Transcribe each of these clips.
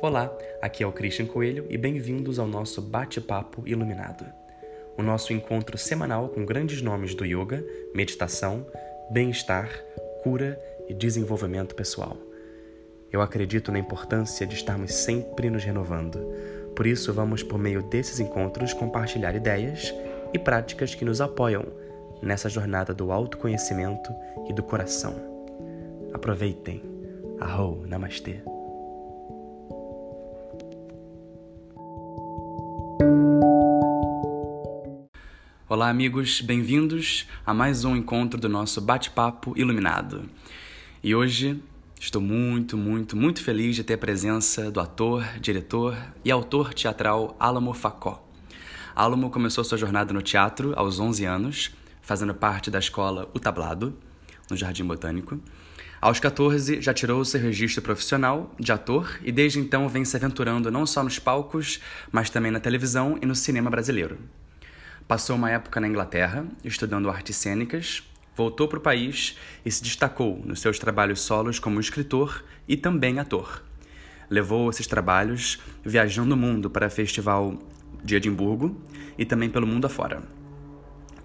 Olá, aqui é o Christian Coelho e bem-vindos ao nosso Bate-Papo Iluminado. O nosso encontro semanal com grandes nomes do yoga, meditação, bem-estar, cura e desenvolvimento pessoal. Eu acredito na importância de estarmos sempre nos renovando. Por isso, vamos, por meio desses encontros, compartilhar ideias e práticas que nos apoiam nessa jornada do autoconhecimento e do coração. Aproveitem. Arro, Namastê. Olá, amigos, bem-vindos a mais um encontro do nosso bate-papo iluminado. E hoje estou muito, muito, muito feliz de ter a presença do ator, diretor e autor teatral Alamo Facó. Alamo começou sua jornada no teatro aos 11 anos, fazendo parte da escola O Tablado, no Jardim Botânico. Aos 14, já tirou seu registro profissional de ator e desde então vem se aventurando não só nos palcos, mas também na televisão e no cinema brasileiro. Passou uma época na Inglaterra, estudando artes cênicas, voltou para o país e se destacou nos seus trabalhos solos como escritor e também ator. Levou esses trabalhos viajando o mundo para o Festival de Edimburgo e também pelo mundo afora.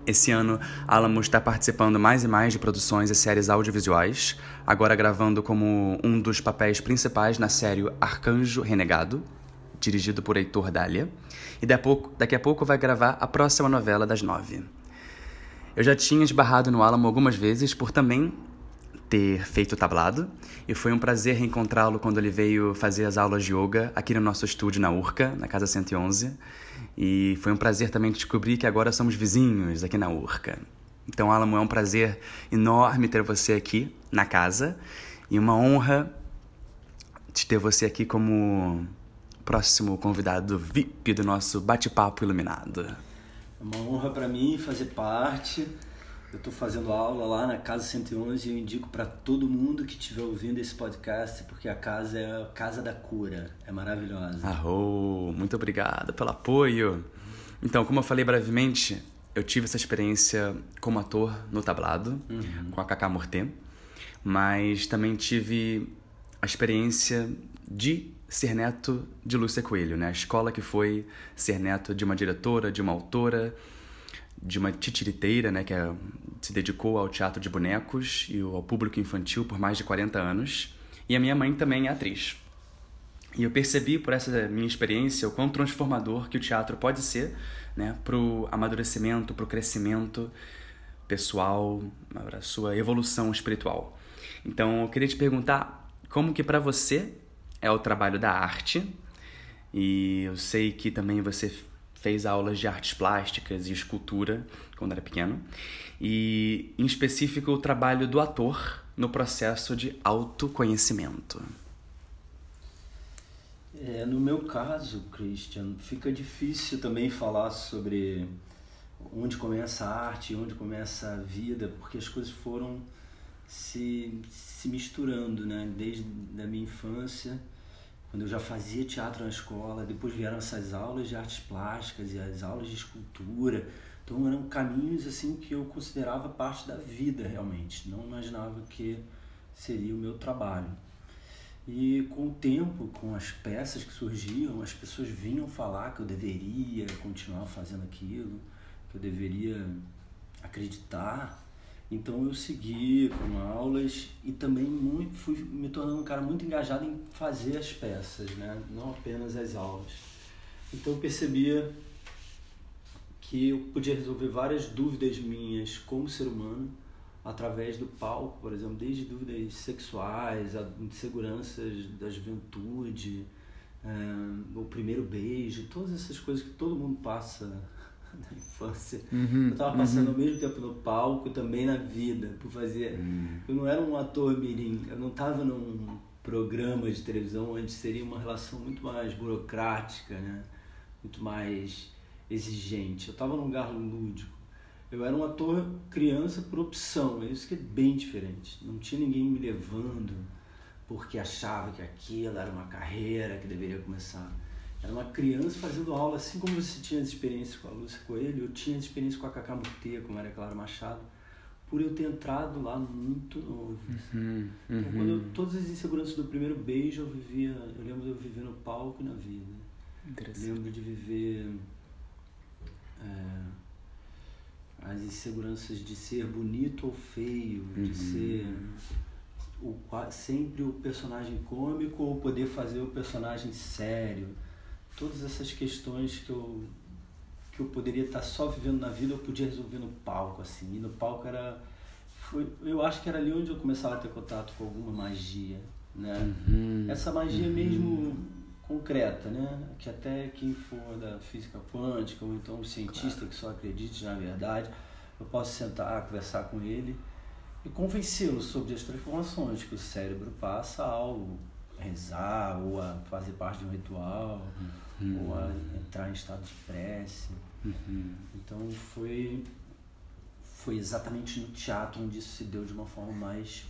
Esse ano, Alamo está participando mais e mais de produções e séries audiovisuais, agora gravando como um dos papéis principais na série Arcanjo Renegado, dirigido por Heitor Dália, e daqui a pouco vai gravar a próxima novela das nove. Eu já tinha esbarrado no Alamo algumas vezes por também ter feito tablado, e foi um prazer reencontrá-lo quando ele veio fazer as aulas de yoga aqui no nosso estúdio na Urca, na Casa 111, e foi um prazer também descobrir que agora somos vizinhos aqui na Urca. Então, Alamo, é um prazer enorme ter você aqui na casa e uma honra de ter você aqui como próximo convidado VIP do nosso bate-papo iluminado. É uma honra para mim fazer parte. Eu estou fazendo aula lá na Casa 111 e eu indico para todo mundo que estiver ouvindo esse podcast, porque a casa é a casa da cura, é maravilhosa. Arro, muito obrigado pelo apoio. Então, como eu falei brevemente, eu tive essa experiência como ator no tablado, uhum. com a Cacá Morté, mas também tive a experiência de ser neto de Lúcia Coelho, né? A escola que foi ser neto de uma diretora, de uma autora, de uma titiriteira, né? Que é, se dedicou ao teatro de bonecos e ao público infantil por mais de 40 anos. E a minha mãe também é atriz. E eu percebi por essa minha experiência o quão transformador que o teatro pode ser, né? Pro amadurecimento, pro crescimento pessoal, para sua evolução espiritual. Então, eu queria te perguntar como que para você é o trabalho da arte. E eu sei que também você fez aulas de artes plásticas e escultura quando era pequeno. E, em específico, o trabalho do ator no processo de autoconhecimento. É, no meu caso, Christian, fica difícil também falar sobre onde começa a arte, onde começa a vida, porque as coisas foram se, se misturando, né? Desde a minha infância quando eu já fazia teatro na escola, depois vieram essas aulas de artes plásticas e as aulas de escultura. Então eram caminhos assim que eu considerava parte da vida realmente. Não imaginava que seria o meu trabalho. E com o tempo, com as peças que surgiam, as pessoas vinham falar que eu deveria continuar fazendo aquilo, que eu deveria acreditar então eu segui com aulas e também muito, fui me tornando um cara muito engajado em fazer as peças, né? não apenas as aulas. Então eu percebia que eu podia resolver várias dúvidas minhas como ser humano através do palco, por exemplo, desde dúvidas sexuais, inseguranças da juventude, é, o primeiro beijo, todas essas coisas que todo mundo passa na infância. Uhum, eu tava passando uhum. ao mesmo tempo no palco também na vida, por fazer. Uhum. Eu não era um ator mirim, eu não tava num programa de televisão onde seria uma relação muito mais burocrática, né? Muito mais exigente. Eu tava num lugar lúdico. Eu era um ator criança por opção, é isso que é bem diferente. Não tinha ninguém me levando porque achava que aquilo era uma carreira que deveria começar era uma criança fazendo aula, assim como você tinha as experiências com a Lúcia Coelho, eu tinha as experiências com a Cacá Murtea, com a Maria Clara Machado, por eu ter entrado lá muito novo. Uhum, Então, quando eu, todas as inseguranças do primeiro beijo eu vivia, eu lembro de eu viver no palco e na vida. Interessante. Lembro de viver é, as inseguranças de ser bonito ou feio, de Uhum. ser o, sempre o personagem cômico ou poder fazer o personagem sério. Todas essas questões que eu, que eu poderia estar só vivendo na vida, eu podia resolver no palco, assim. E no palco era... Foi, eu acho que era ali onde eu começava a ter contato com alguma magia, né? Uhum, Essa magia mesmo concreta, né? Que até quem for da física quântica ou então um cientista que só acredite na verdade, eu posso sentar, conversar com ele e convencê-lo sobre as transformações que o cérebro passa ao rezar ou a fazer parte de um ritual ou a entrar em estado de prece. uhum. Então foi foi exatamente no teatro onde isso se deu de uma forma mais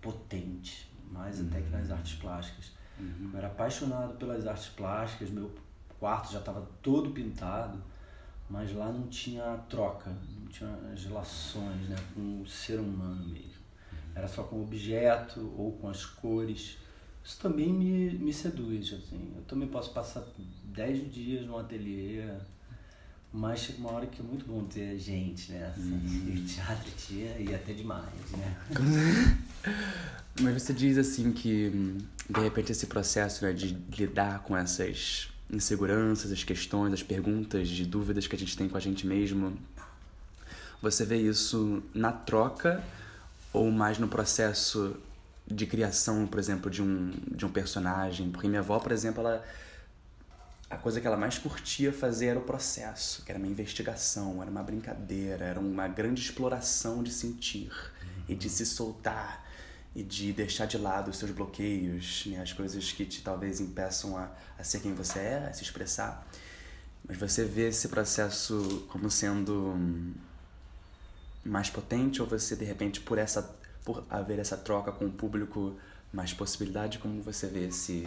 potente, mais até que nas artes plásticas. Eu era apaixonado pelas artes plásticas, meu quarto já estava todo pintado, mas lá não tinha troca, não tinha as relações né, com o ser humano mesmo. Era só com o objeto ou com as cores. Isso também me, me seduz, assim. Eu também posso passar dez dias no ateliê, mas chega uma hora que é muito bom ter gente, né? Assim, E o teatro tinha, e até demais, né? Mas você diz assim que, de repente, esse processo né, de lidar com essas inseguranças, as questões, as perguntas, de dúvidas que a gente tem com a gente mesmo, você vê isso na troca ou mais no processo de criação, por exemplo, de um, de um personagem? Porque minha avó, por exemplo, ela a coisa que ela mais curtia fazer era o processo, que era uma investigação, era uma brincadeira, era uma grande exploração de sentir e de se soltar e de deixar de lado os seus bloqueios, né, as coisas que te talvez impeçam a, a ser quem você é, a se expressar. Mas você vê esse processo como sendo hum, mais potente ou você de repente por essa por haver essa troca com o público mais possibilidade, como você vê esse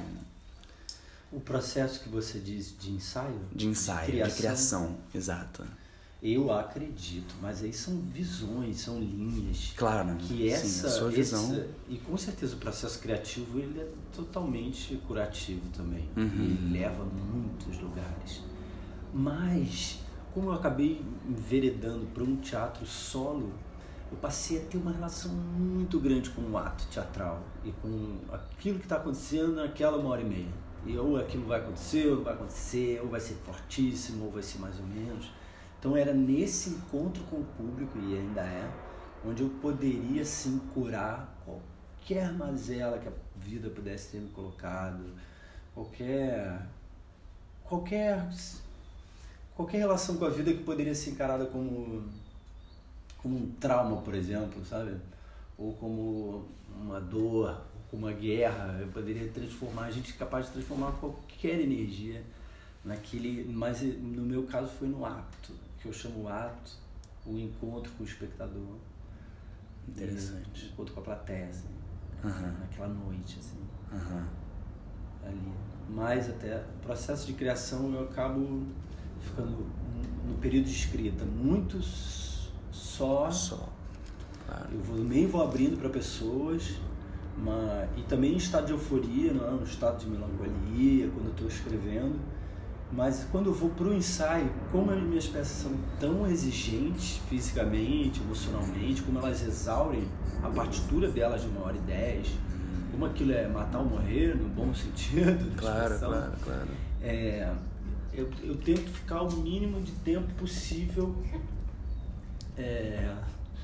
O processo que você diz de ensaio? de ensaio, de criação, exato. Eu acredito, mas aí são visões, são linhas. Claro? Que Sim, essa, a sua visão. essa- e com certeza o processo criativo ele é totalmente curativo também. Uhum. Ele leva a muitos lugares. Mas, como eu acabei enveredando para um teatro solo, eu passei a ter uma relação muito grande com o ato teatral e com aquilo que está acontecendo naquela uma hora e meia. E ou aquilo vai acontecer, ou não vai acontecer, ou vai ser fortíssimo, ou vai ser mais ou menos. Então era nesse encontro com o público, e ainda é, onde eu poderia sim curar qualquer mazela que a vida pudesse ter me colocado, qualquer qualquer qualquer relação com a vida que poderia ser encarada como como um trauma, por exemplo, sabe? Ou como uma dor, ou como uma guerra, eu poderia transformar, a gente é capaz de transformar qualquer energia naquele, mas no meu caso foi no ato, que eu chamo o ato, o encontro com o espectador. Interessante. O encontro com a plateia, assim, Aham, naquela noite, assim, aham. ali. Mas até o processo de criação eu acabo ficando no período de escrita muito só, Só. Claro. eu vou, nem vou abrindo para pessoas, mas, e também em estado de euforia, não é? um estado de melancolia quando eu estou escrevendo. Mas quando eu vou para o ensaio, como as minhas peças são tão exigentes fisicamente, emocionalmente, como elas exaurem a partitura delas de uma hora e dez, como aquilo é matar ou morrer, no bom sentido. Claro, claro, claro. é, eu, eu tento ficar o mínimo de tempo possível. É,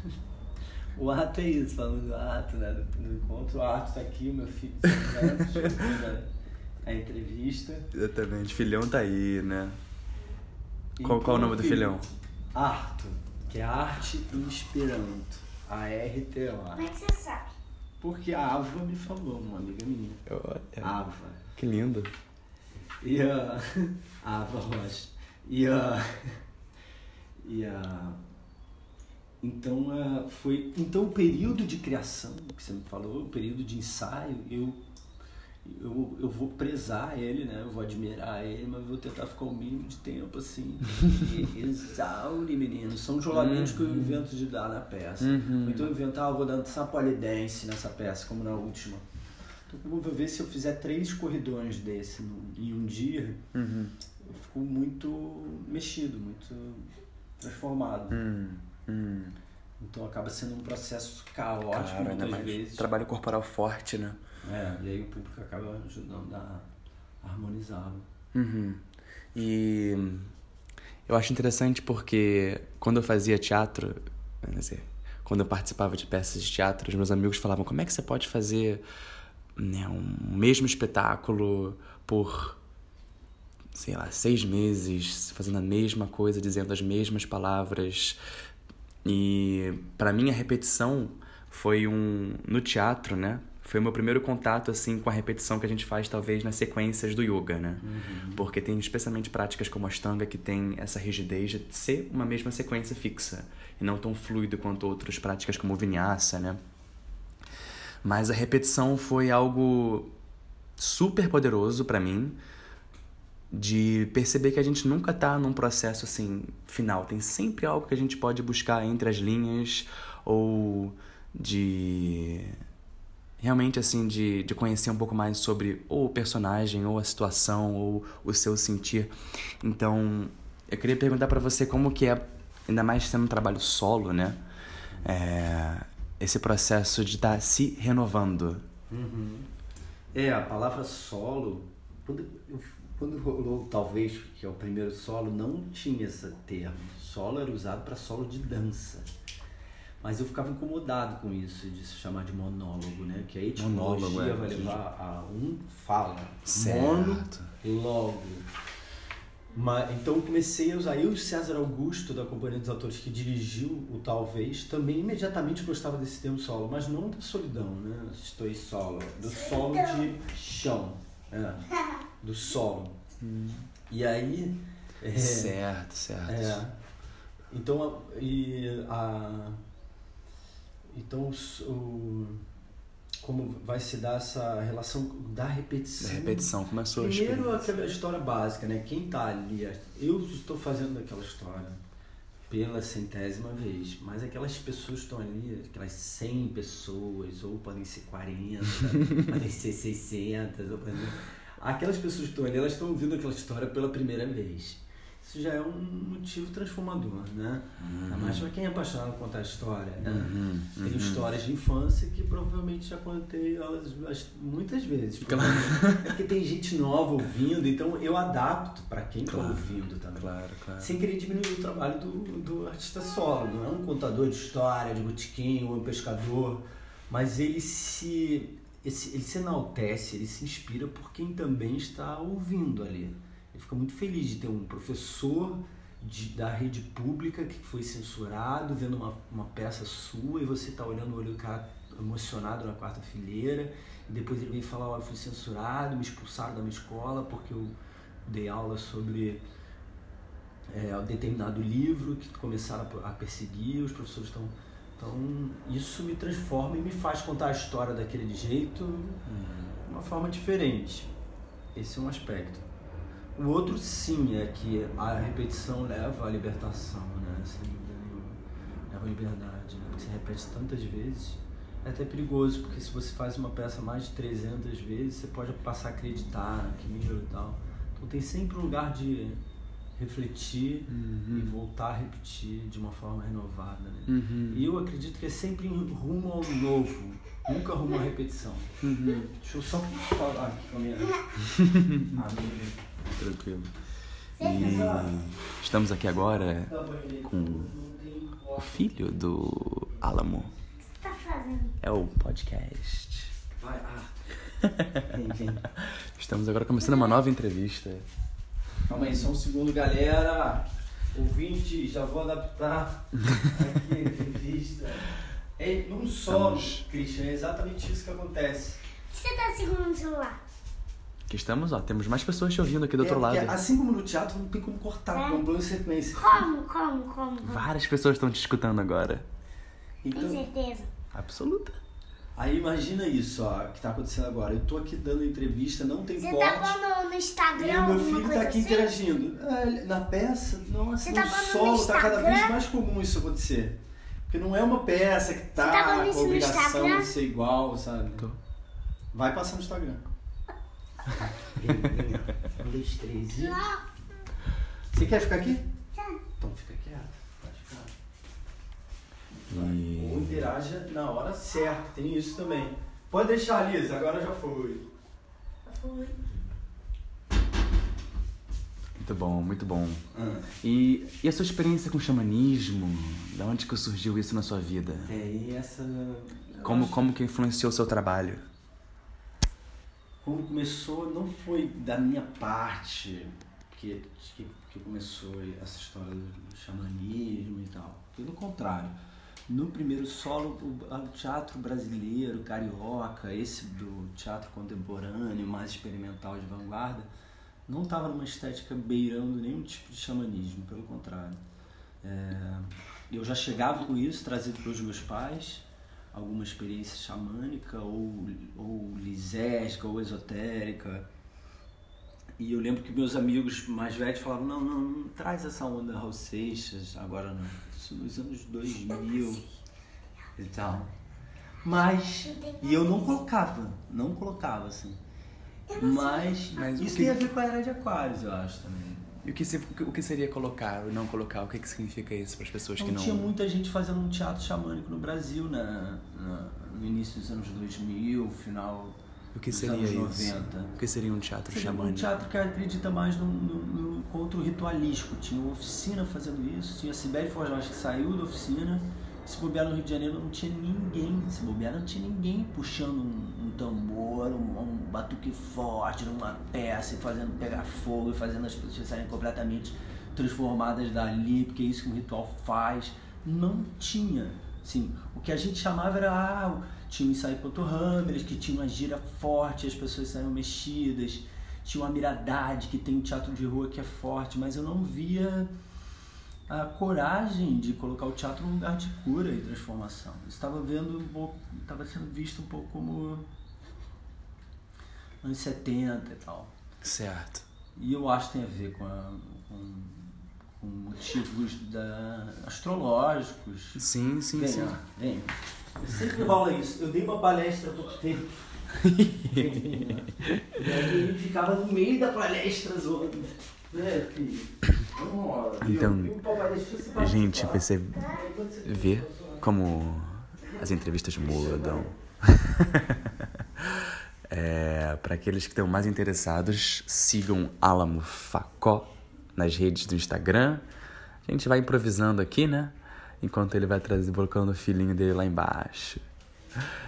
o ato é isso, falando do ato, né? Do, do encontro. O ato tá aqui, o meu filho anos, fazendo a, a entrevista. Exatamente. Filhão tá aí, né? E Qual, qual é o nome do filhão? Arto, que é arte em Esperanto. A-R-T-O. Como é que você sabe? Porque a Ava me falou, uma amiga minha. Ava. Que lindo. E a. Ava Rocha. E a. E a. Então, ah, foi. Então, o período de criação, que você me falou, o período de ensaio, eu. eu, eu vou prezar ele, né? Eu vou admirar ele, mas vou tentar ficar o mínimo de tempo, assim. Exaure, menino. São os rolamentos uhum. que eu invento de dar na peça. Uhum. Então eu invento, ah, eu vou dançar polidense nessa peça, como na última. Então eu vou ver se eu fizer três corridões desse no, em um dia, uhum. eu fico muito mexido, muito transformado. Hum, hum. Então acaba sendo um processo caótico claro, muitas vezes. Trabalho corporal forte, né? É, e aí o público acaba ajudando a harmonizá-lo. Uhum. E eu acho interessante porque quando eu fazia teatro, dizer, quando eu participava de peças de teatro, os meus amigos falavam como é que você pode fazer né, um mesmo espetáculo por sei lá, seis meses fazendo a mesma coisa, dizendo as mesmas palavras. E para mim a repetição foi um no teatro, né? Foi o meu primeiro contato assim com a repetição que a gente faz talvez nas sequências do yoga, né? Uhum. Porque tem especialmente práticas como a Ashtanga que tem essa rigidez de ser uma mesma sequência fixa e não tão fluido quanto outras práticas como o Vinyasa, né? Mas a repetição foi algo super poderoso para mim de perceber que a gente nunca tá num processo assim final, tem sempre algo que a gente pode buscar entre as linhas ou de realmente assim de, de conhecer um pouco mais sobre ou o personagem ou a situação ou o seu sentir. Então eu queria perguntar para você como que é ainda mais sendo um trabalho solo né? É, esse processo de estar tá se renovando. Uhum. é a palavra solo quando, quando rolou talvez que é o primeiro solo não tinha esse termo solo era usado para solo de dança mas eu ficava incomodado com isso, de se chamar de monólogo, né? Que a etimologia é, vai levar a um fala. Certo. Mono, logo. Mas, então eu comecei a usar. Eu e César Augusto, da Companhia dos Autores, que dirigiu o Talvez, também imediatamente gostava desse termo solo, mas não da solidão, né? Estou solo. Do solo de chão. É, do solo. Hum. E aí. É, certo, certo. É, então, e a então, o, como vai se dar essa relação da repetição? Da repetição, começou Primeiro, aquela história básica, né? Quem está ali, eu estou fazendo aquela história pela centésima vez, mas aquelas pessoas estão ali, aquelas 100 pessoas, ou podem ser 40, podem ser 600, ou podem... aquelas pessoas que estão ali, elas estão ouvindo aquela história pela primeira vez isso já é um motivo transformador, né? Uhum. Mas para quem é apaixonado por contar história, né? Uhum. Tem uhum. histórias de infância que provavelmente já contei elas muitas vezes. Porque, claro. É porque tem gente nova ouvindo, então eu adapto para quem está claro. ouvindo também. Claro, claro. Sem querer diminuir o trabalho do, do artista solo. Não é um contador de história, de botiquim ou um pescador, mas ele se, ele se enaltece, ele se inspira por quem também está ouvindo ali. Ele fica muito feliz de ter um professor de, da rede pública que foi censurado, vendo uma, uma peça sua e você está olhando o olho do cara emocionado na quarta fileira. E depois ele vem falar: oh, eu fui censurado, me expulsaram da minha escola porque eu dei aula sobre é, um determinado livro que começaram a perseguir, os professores estão. Então, isso me transforma e me faz contar a história daquele jeito de uma forma diferente. Esse é um aspecto. O outro, sim, é que a repetição leva à libertação, né? Sem dúvida nenhuma. Leva à liberdade, né? Você repete tantas vezes. É até perigoso, porque se você faz uma peça mais de 300 vezes, você pode passar a acreditar naquilo e tal. Então tem sempre um lugar de refletir uhum. e voltar a repetir de uma forma renovada. Né? Uhum. E eu acredito que é sempre rumo ao novo, nunca rumo à repetição. Uhum. Deixa eu só falar aqui com a minha amiga. Tranquilo. E estamos aqui agora com o filho do Alamo. O que você tá fazendo? É o podcast. Vai, ah. Vem, vem. Estamos agora começando uma nova entrevista. Calma aí, só um segundo, galera. Ouvinte, já vou adaptar aqui a entrevista. É um solo, Estamos... Christian, é exatamente isso que acontece. O que você tá segurando no celular? Que estamos, ó, temos mais pessoas te ouvindo aqui do é, outro lado. Assim como no teatro, não tem como cortar, é. um plano sequência. Como, como, como? Várias pessoas estão te escutando agora. Então, tem certeza? Absoluta. Aí imagina isso, ó, que tá acontecendo agora. Eu tô aqui dando entrevista, não tem Você corte. tá pondo no E Instagram o meu filho coisa tá aqui assim? interagindo. Ah, Na peça, nossa, Você no tá falando no solo tá cada vez mais comum isso acontecer. Porque não é uma peça que tá, tá com no obrigação de ser igual, sabe? Tô. Vai passar no Instagram. um, dois, três e... Você quer ficar aqui? Então fica quieto. Pode ficar. E- Ou interaja na hora certa, tem isso também. Pode deixar, Lisa, agora já foi. Já foi. Muito bom, muito bom. Ah, E, e a sua experiência com xamanismo? Da onde que surgiu isso na sua vida? é, e essa. Como, acho como que influenciou o seu trabalho? Como começou, não foi da minha parte que, que, que começou essa história do xamanismo e tal. Pelo contrário. No primeiro solo, o, teatro brasileiro, carioca, esse do teatro contemporâneo, mais experimental de vanguarda, não estava numa estética beirando nenhum tipo de xamanismo, pelo contrário. É, eu já chegava com isso, trazido pelos meus pais, alguma experiência xamânica ou, ou lisérgica ou esotérica. E eu lembro que meus amigos mais velhos falavam, não, não, não traz essa onda Raul Seixas agora não. Isso nos anos 2000 e tal. Mas, e eu não colocava, não colocava assim. Mas, Mas isso que- tem a ver com a era de aquários, eu acho também. E o que, o que seria colocar ou não colocar? O que, que significa isso para as pessoas Não, que não... tinha muita gente fazendo um teatro xamânico no Brasil, né? No início dos anos 2000, final O que seria anos isso? 90. O que seria um teatro Seria um xamânico? teatro que acredita mais no, no, no encontro ritualístico. Tinha uma oficina fazendo isso, tinha a Sibeli Forjós que saiu da oficina. Se bobear no Rio de Janeiro não tinha ninguém, se bobear não tinha ninguém puxando um, um tambor, um, um batuque forte numa peça e fazendo pegar fogo e fazendo as pessoas saírem completamente transformadas dali, porque é isso que um ritual faz. Não tinha. Assim, o que a gente chamava era, ah, tinha um ensaio Hammer, que tinha uma gira forte, as pessoas saíam mexidas, tinha uma miradade, que tem um teatro de rua que é forte, mas eu não via a coragem de colocar o teatro num lugar de cura e transformação. Estava vendo um pouco, estava sendo visto um pouco como anos 70 e tal. Certo. E eu acho que tem a ver com, a- com, com motivos da, astrológicos. Sim, sim, Vem, sim. ó, vem. Sempre rola isso. Eu dei uma palestra há pouco tempo. e aí ele ficava no meio da palestra zoando. Né? Então, A gente percebe, vê como as entrevistas mudam. é, para aqueles que estão mais interessados, sigam Alamo Facó nas redes do Instagram. A gente vai improvisando aqui, né? Enquanto ele vai trazer, colocando o filhinho dele lá embaixo.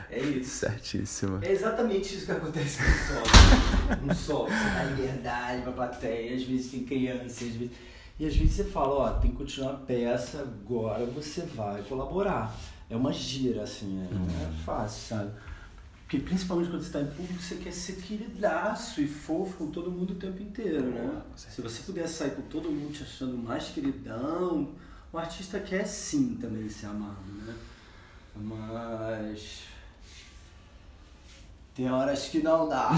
É isso. Certíssimo. É exatamente isso que acontece no solo. No solo, você dá liberdade pra plateia, às vezes tem criança, às vezes... E às vezes você fala, ó, tem que continuar a peça, agora você vai colaborar. É uma gira, assim, é, não é fácil, sabe? Porque principalmente quando você tá em público, você quer ser queridaço e fofo com todo mundo o tempo inteiro, né? Se você puder sair com todo mundo te achando mais queridão, o artista quer sim também ser amado, né? Mas... Tem horas que não dá.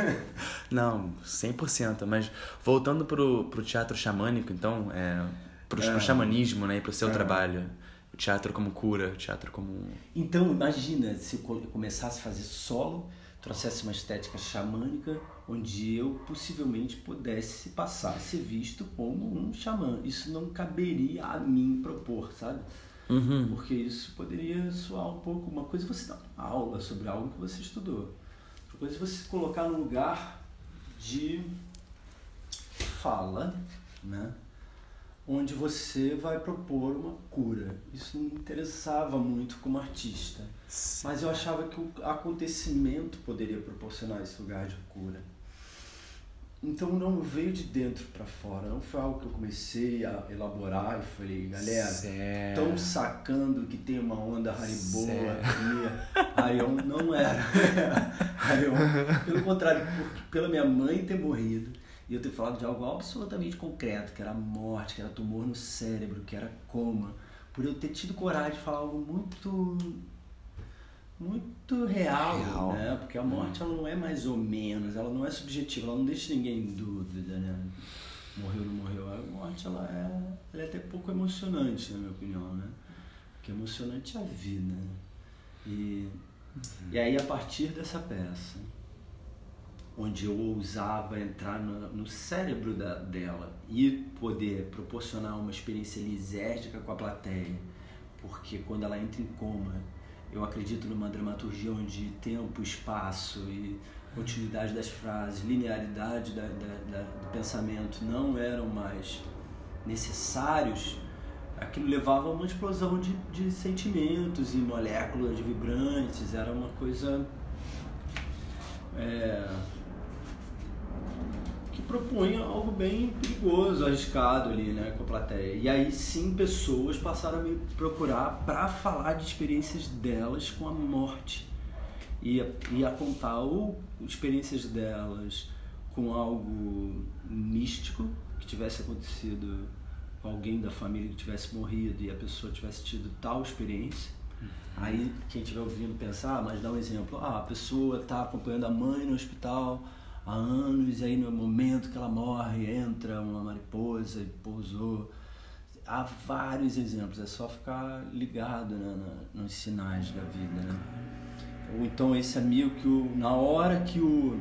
Não, 100%. Mas voltando pro, pro teatro xamânico, então, é, pro, pro xamanismo, né? E pro seu É. trabalho. O teatro como cura, o teatro como... Então, imagina se eu co- começasse a fazer solo, trouxesse uma estética xamânica, onde eu possivelmente pudesse passar a ser visto como um xamã. Isso não caberia a mim propor, sabe? Uhum. Porque isso poderia soar um pouco. Uma coisa é você dar uma aula sobre algo que você estudou, outra coisa é você se colocar no lugar de fala, né? onde você vai propor uma cura. Isso me interessava muito como artista. Mas eu achava que o acontecimento poderia proporcionar esse lugar de cura. Então não veio de dentro para fora, não foi algo que eu comecei a elaborar e falei, galera, estão sacando que tem uma onda Haribo aqui. Harion não era. Harion, pelo contrário, pela minha mãe ter morrido e eu ter falado de algo absolutamente concreto, que era morte, que era tumor no cérebro, que era coma, por eu ter tido coragem de falar algo muito muito real, Real. né? Porque a morte ela não é mais ou menos, ela não é subjetiva, ela não deixa ninguém em dúvida, né? Morreu ou não morreu. A morte ela é, ela é até pouco emocionante, na minha opinião, né? Porque emocionante é a vida. E, e aí, a partir dessa peça, onde eu ousava entrar no, no cérebro da, dela e poder proporcionar uma experiência lisérgica com a plateia, porque quando ela entra em coma, eu acredito numa dramaturgia onde tempo, espaço e continuidade das frases, linearidade da, da- da- do pensamento não eram mais necessários, aquilo levava a uma explosão de, de sentimentos e moléculas vibrantes, era uma coisa é, propunha algo bem perigoso, arriscado ali, né, com a plateia. E aí sim pessoas passaram a me procurar para falar de experiências delas com a morte e a, e a contar ou experiências delas com algo místico que tivesse acontecido com alguém da família que tivesse morrido e a pessoa tivesse tido tal experiência. Aí quem estiver ouvindo pensar, mas dá um exemplo, ah, a pessoa está acompanhando a mãe no hospital há anos e aí no momento que ela morre entra uma mariposa e pousou. Há vários exemplos, é só ficar ligado né, nos sinais da vida. Né? Ou então esse amigo que o, na hora que o,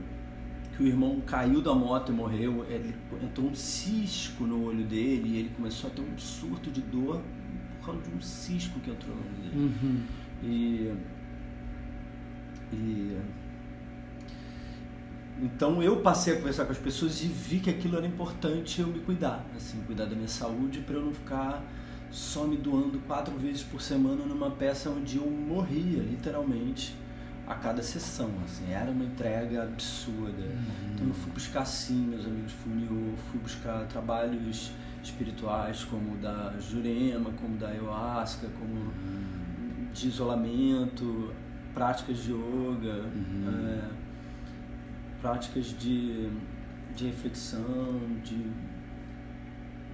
que o irmão caiu da moto e morreu, ele, entrou um cisco no olho dele e ele começou a ter um surto de dor por causa de um cisco que entrou no olho dele. E, e então eu passei a conversar com as pessoas e vi que aquilo era importante eu me cuidar, assim, cuidar da minha saúde para eu não ficar só me doando quatro vezes por semana numa peça onde eu morria, literalmente, a cada sessão, assim, era uma entrega absurda. Então eu fui buscar sim, meus amigos Funio, fui buscar trabalhos espirituais como o da Jurema, como da Ayahuasca, como de isolamento, práticas de yoga, é, práticas de, de reflexão, de,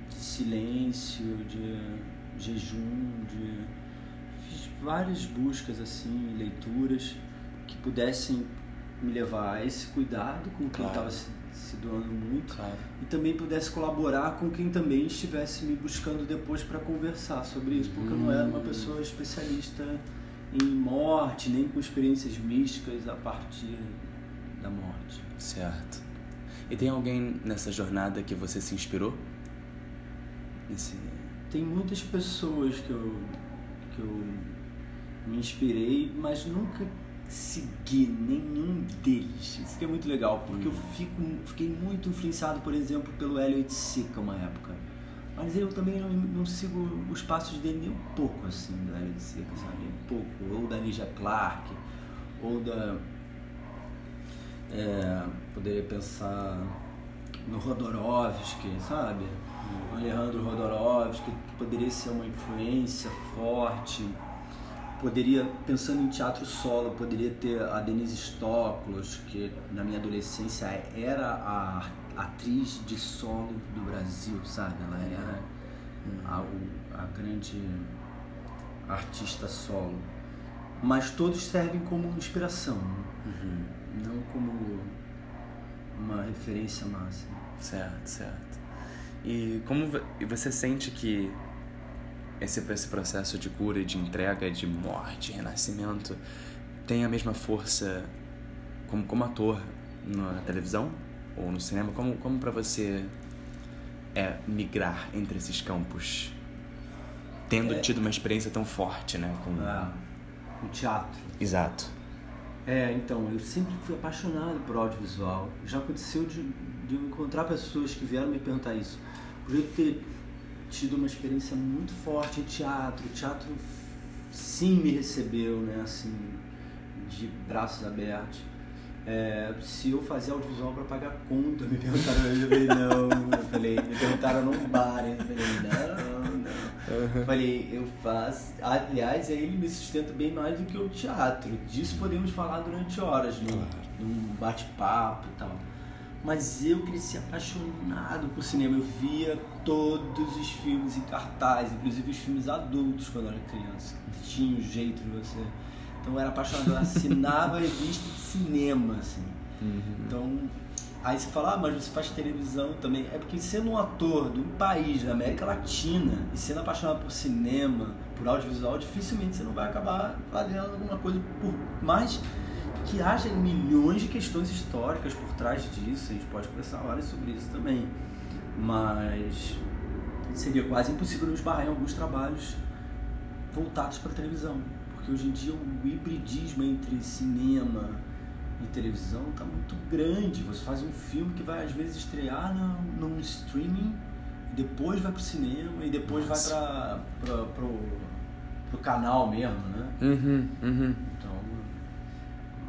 de silêncio, de jejum, de fiz várias buscas assim, leituras que pudessem me levar a esse cuidado com quem Claro. estava se, se doando muito Claro. e também pudesse colaborar com quem também estivesse me buscando depois para conversar sobre isso, porque eu não era uma pessoa especialista em morte, nem com experiências místicas a partir da morte. Certo. E tem alguém nessa jornada que você se inspirou? Nesse... Tem muitas pessoas que eu, que eu me inspirei, mas nunca segui nenhum deles. Isso que é muito legal, porque eu fico, fiquei muito influenciado, por exemplo, pelo Elliot Sica uma época. Mas eu também não, não sigo os passos dele nem um pouco, assim, do Elliot Sica, sabe? Um pouco. Ou da Ninja Clark, ou da... É, poderia pensar no Rodorovsky, sabe? O Alejandro Rodorovsky poderia ser uma influência forte. Poderia, pensando em teatro solo, poderia ter a Denise Stoklos, que na minha adolescência era a atriz de solo do Brasil, sabe? Ela era a, a grande artista solo. Mas todos servem como inspiração, né? Não como uma referência máxima. Certo, certo. E como vo- você sente que esse, esse processo de cura, e de entrega, de morte, renascimento, tem a mesma força como, como ator na, na televisão ou no cinema? Como, como para você é migrar entre esses campos? Tendo É. tido uma experiência tão forte, né? Com... Ah, o teatro. Exato. É, então, eu sempre fui apaixonado por audiovisual. Já aconteceu de, de eu encontrar pessoas que vieram me perguntar isso. Por eu ter tido uma experiência muito forte em teatro, o teatro sim me recebeu, né, assim, de braços abertos. É, se eu fazia audiovisual para pagar conta, me perguntaram, eu falei, não, eu falei, me perguntaram num bar, eu falei, não, não. Falei, eu faço. Aliás, aí ele me sustenta bem mais do que o teatro. Disso podemos falar durante horas, num, num bate-papo e tal. Mas eu cresci apaixonado por cinema. Eu via todos os filmes em cartaz, inclusive os filmes adultos quando eu era criança. Tinha um jeito de você Então eu era apaixonado, eu assinava revista de cinema, assim. Uhum. Então, aí você fala, ah, mas você faz televisão também. É porque sendo um ator de um país da América Latina e sendo apaixonado por cinema, por audiovisual, dificilmente você não vai acabar fazendo alguma coisa por mais que haja milhões de questões históricas por trás disso, a gente pode conversar horas sobre isso também. Mas seria quase impossível não esbarrar em alguns trabalhos voltados para televisão. Porque hoje em dia o hibridismo entre cinema e televisão está muito grande. Você faz um filme que vai às vezes estrear num, num streaming, depois vai para o cinema e depois Nossa. vai para o canal mesmo, né? Uhum, uhum. Então,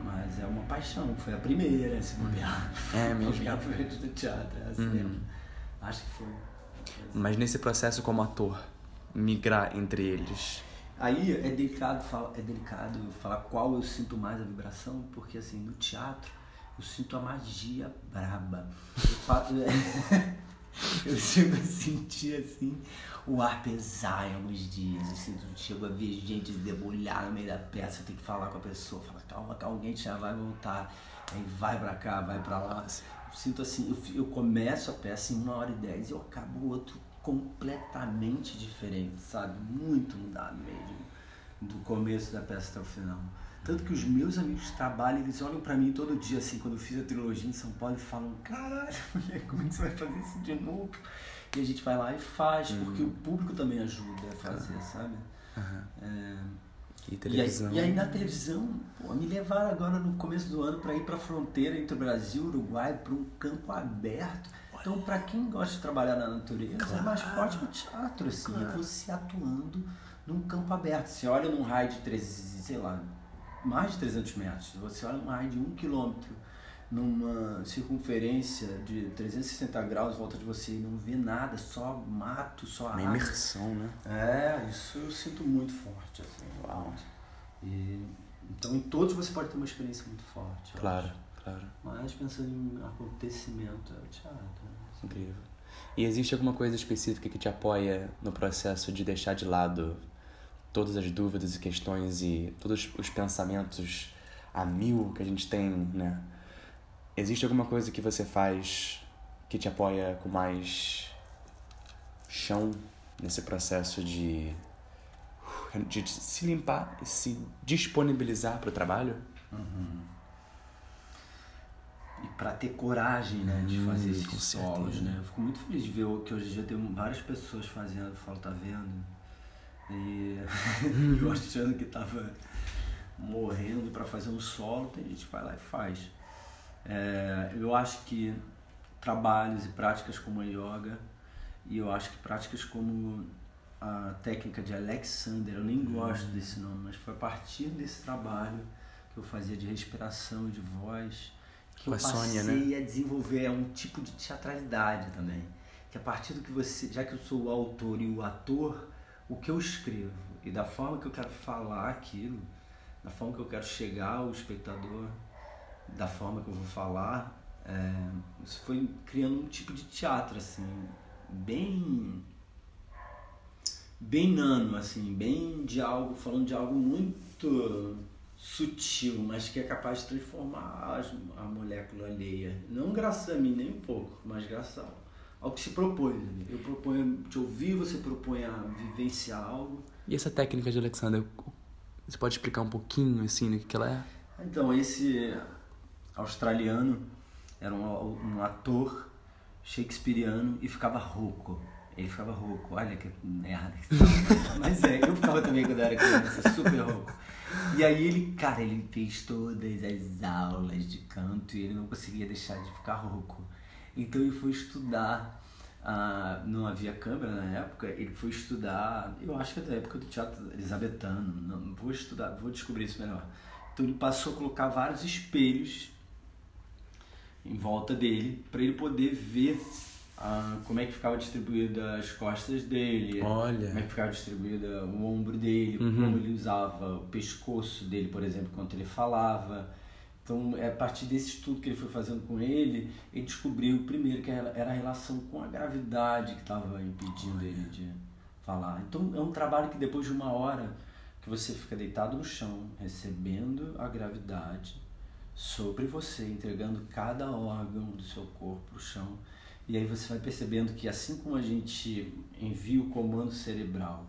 mas é uma paixão. Foi a primeira, se bobear. É mesmo. Foi a primeira do teatro, é assim uhum. Acho que foi. Mas nesse processo como ator, migrar entre eles Aí é delicado, falar, é delicado falar qual eu sinto mais a vibração, porque assim, no teatro eu sinto a magia braba. Eu, eu chego a sentir assim o ar pesar em alguns dias. Eu sinto, chego a ver gente debulhar no meio da peça, eu tenho que falar com a pessoa, falar, calma, calma, alguém já vai voltar. Aí vai pra cá, vai pra lá. Eu sinto assim, eu, eu começo a peça em uma hora e dez e eu acabo o outro completamente diferente, sabe? Muito mudado mesmo, do começo da peça até o final. Tanto que os meus amigos trabalham, eles olham para mim todo dia, assim, quando eu fiz a trilogia em São Paulo, e falam: Caralho, mulher, como é que você vai fazer isso de novo? E a gente vai lá e faz, uhum. porque o público também ajuda a fazer, uhum. sabe? Uhum. É... E, televisão. E, aí, e aí na televisão, pô, me levaram agora no começo do ano para ir para a fronteira entre o Brasil e o Uruguai, para um campo aberto então, para quem gosta de trabalhar na natureza, claro. é mais forte que o teatro, assim, é claro. é você atuando num campo aberto. Você olha num raio de, 3, sei lá, mais de 300 metros, você olha num raio de 1 quilômetro, numa circunferência de 360 graus em volta de você e não vê nada, só mato, só Uma imersão, né? É, isso eu sinto muito forte, assim. Uau. E, então, em todos você pode ter uma experiência muito forte. Claro. Claro. Mas pensando em acontecimento, é o teatro. Incrível. E existe alguma coisa específica que te apoia no processo de deixar de lado todas as dúvidas e questões e todos os pensamentos a mil que a gente tem, né? Existe alguma coisa que você faz que te apoia com mais chão nesse processo de, de se limpar e se disponibilizar para o trabalho? Uhum e para ter coragem né, de hum, fazer esses solos. Né? Eu fico muito feliz de ver que hoje em dia tem várias pessoas fazendo, eu falo, tá vendo? E eu achando que tava morrendo para fazer um solo, tem gente que vai lá e faz. É, eu acho que trabalhos e práticas como a yoga, e eu acho que práticas como a técnica de Alexander, eu nem hum. gosto desse nome, mas foi a partir desse trabalho que eu fazia de respiração de voz que eu passei Sônia, né? a desenvolver um tipo de teatralidade também. Que a partir do que você, já que eu sou o autor e o ator, o que eu escrevo e da forma que eu quero falar aquilo, da forma que eu quero chegar ao espectador, da forma que eu vou falar, é, isso foi criando um tipo de teatro assim, bem bem nano assim, bem de algo, falando de algo muito sutil, mas que é capaz de transformar a molécula alheia. Não graças a mim nem um pouco, mas graças ao que se propõe. Eu proponho te ouvir, você propõe a vivenciar algo. E essa técnica de Alexander, você pode explicar um pouquinho assim do que ela é? Então, esse australiano era um, um ator shakespeariano e ficava rouco. Ele ficava rouco, olha que merda. Mas é, eu ficava também quando eu era criança, super rouco. E aí ele, cara, ele fez todas as aulas de canto e ele não conseguia deixar de ficar rouco. Então ele foi estudar, ah, não havia câmera na época, ele foi estudar, eu acho que é da época do teatro elisabetano, não, vou estudar, vou descobrir isso melhor. Então ele passou a colocar vários espelhos em volta dele para ele poder ver ah, como é que ficava distribuída as costas dele, Olha. como é que ficava distribuída o ombro dele, uhum. como ele usava o pescoço dele, por exemplo, quando ele falava. Então, é a partir desse estudo que ele foi fazendo com ele, ele descobriu primeiro que era a relação com a gravidade que estava impedindo Olha. ele de falar. Então, é um trabalho que depois de uma hora que você fica deitado no chão, recebendo a gravidade sobre você, entregando cada órgão do seu corpo pro chão. E aí você vai percebendo que assim como a gente envia o comando cerebral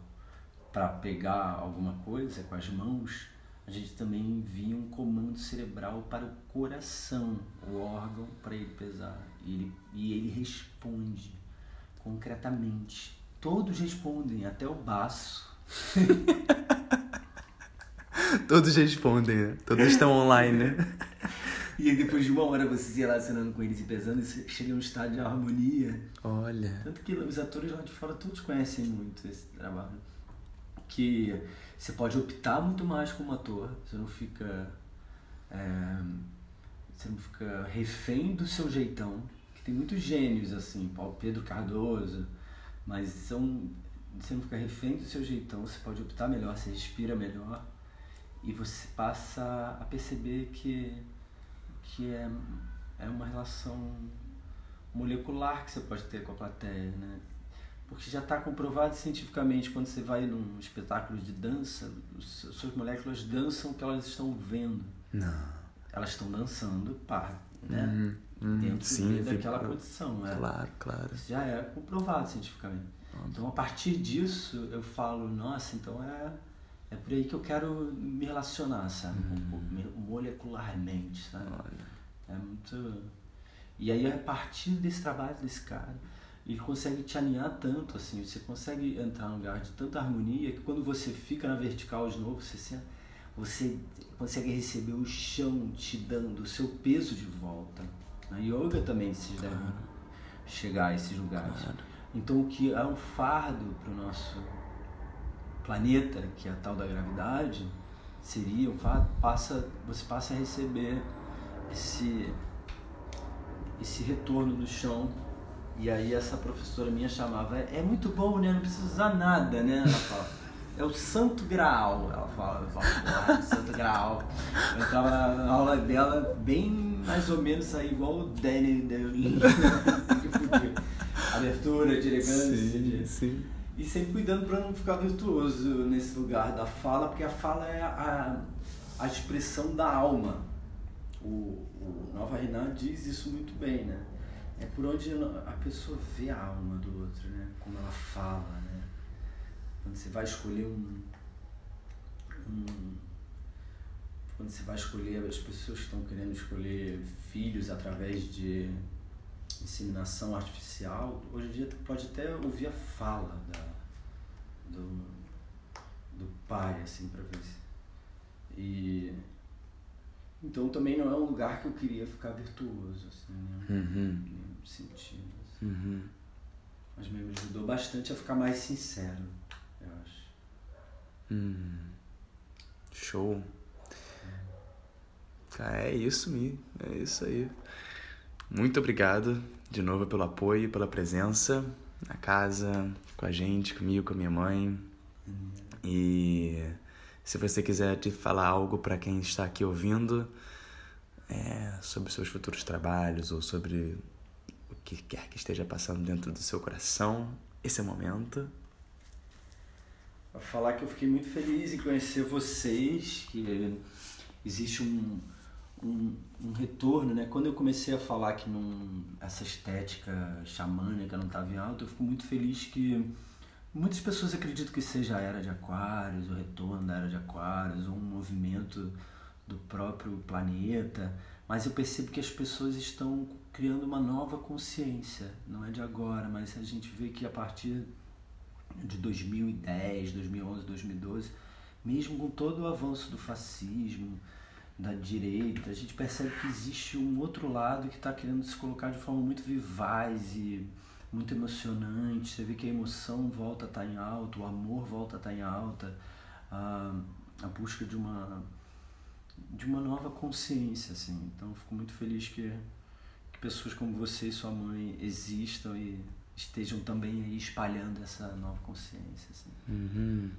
para pegar alguma coisa com as mãos, a gente também envia um comando cerebral para o coração, o órgão, para ele pesar. E ele, e ele responde concretamente. Todos respondem, até o baço. Todos respondem, né? Todos estão online, né? E aí, depois de uma hora você se relacionando com eles e pesando, você chega num estado de harmonia. Olha. Tanto que os atores lá de fora todos conhecem muito esse trabalho. Que você pode optar muito mais como ator, você não fica. é, você não fica refém do seu jeitão. Que tem muitos gênios assim, Paulo Pedro Cardoso, mas são. Você não fica refém do seu jeitão, você pode optar melhor, você respira melhor e você passa a perceber que, que é, é uma relação molecular que você pode ter com a plateia, né? Porque já está comprovado cientificamente quando você vai num espetáculo de dança, os- as suas moléculas dançam o que elas estão vendo. Não. Elas estão dançando, pá, né? Uhum, uhum, Dentro sim, daquela fica- condição? Claro, claro. Isso já é comprovado cientificamente. Então, a partir disso, eu falo, nossa, então é, é por aí que eu quero me relacionar, sabe? Um me- molecularmente, sabe? Olha. É muito... E aí, a partir desse trabalho desse cara, ele consegue te alinhar tanto, assim, você consegue entrar num lugar de tanta harmonia que quando você fica na vertical de novo, você, se- você consegue receber o chão te dando o seu peso de volta. Na yoga também vocês devem chegar a esses lugares. Claro. Então, o que é um fardo para o nosso planeta, que é a tal da gravidade, seria fardo, passa, você passa a receber esse, esse retorno do chão. E aí essa professora minha chamava, é, é muito bom, né? Não precisa usar nada, né? Ela fala, é o santo graal. Ela fala, eu falo, "Ah, santo graal. Eu tava na aula dela bem mais ou menos aí, igual o Danny Deulin. Abertura de elegância, de- sim. E sempre cuidando para não ficar virtuoso nesse lugar da fala, porque a fala é a, a expressão da alma. O, o Nova Renan diz isso muito bem, né? É por onde a pessoa vê a alma do outro, né? Como ela fala, né? Quando você vai escolher um, um quando você vai escolher as pessoas que estão querendo escolher filhos através de inseminação artificial, hoje em dia tu pode até ouvir a fala da, do, do pai, assim, para ver se. E. Então também não é um lugar que eu queria ficar virtuoso, assim, né? Uhum. Em sentido. assim. Uhum. Mas me ajudou bastante a ficar mais sincero, eu acho. Hum. Show. Cara, é isso, Mi. É isso aí. Muito obrigado de novo pelo apoio, pela presença na casa, com a gente, comigo, com a minha mãe. E se você quiser te falar algo para quem está aqui ouvindo é, sobre seus futuros trabalhos ou sobre o que quer que esteja passando dentro do seu coração, esse é o momento. Pra falar que eu fiquei muito feliz em conhecer vocês, que existe um, um, um retorno, né? Quando eu comecei a falar que não, essa estética xamânica não estava em alta, eu fico muito feliz que muitas pessoas acreditam que seja a era de Aquários, o retorno da era de Aquários, ou um movimento do próprio planeta, mas eu percebo que as pessoas estão criando uma nova consciência, não é de agora, mas a gente vê que a partir de 2010, 2011, 2012, mesmo com todo o avanço do fascismo, da direita, a gente percebe que existe um outro lado que está querendo se colocar de forma muito vivaz e muito emocionante. Você vê que a emoção volta a estar em alta, o amor volta a estar em alta, a, a busca de uma de uma nova consciência, assim. Então, fico muito feliz que, que pessoas como você e sua mãe existam e estejam também aí espalhando essa nova consciência, assim. Uhum.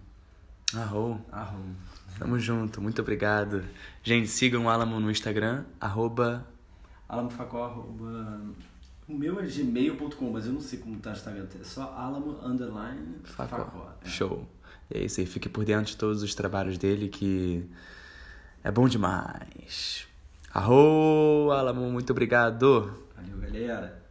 Arrou. Arrom. Tamo junto, muito obrigado. Gente, sigam o Alamo no Instagram, arroba Alamo Facó, arroba O meu é gmail.com, mas eu não sei como tá o Instagram. É só alamo underline Facó. facó. É. Show. E é isso aí, fique por dentro de todos os trabalhos dele que é bom demais. Arro, Alamo, muito obrigado. Valeu, galera.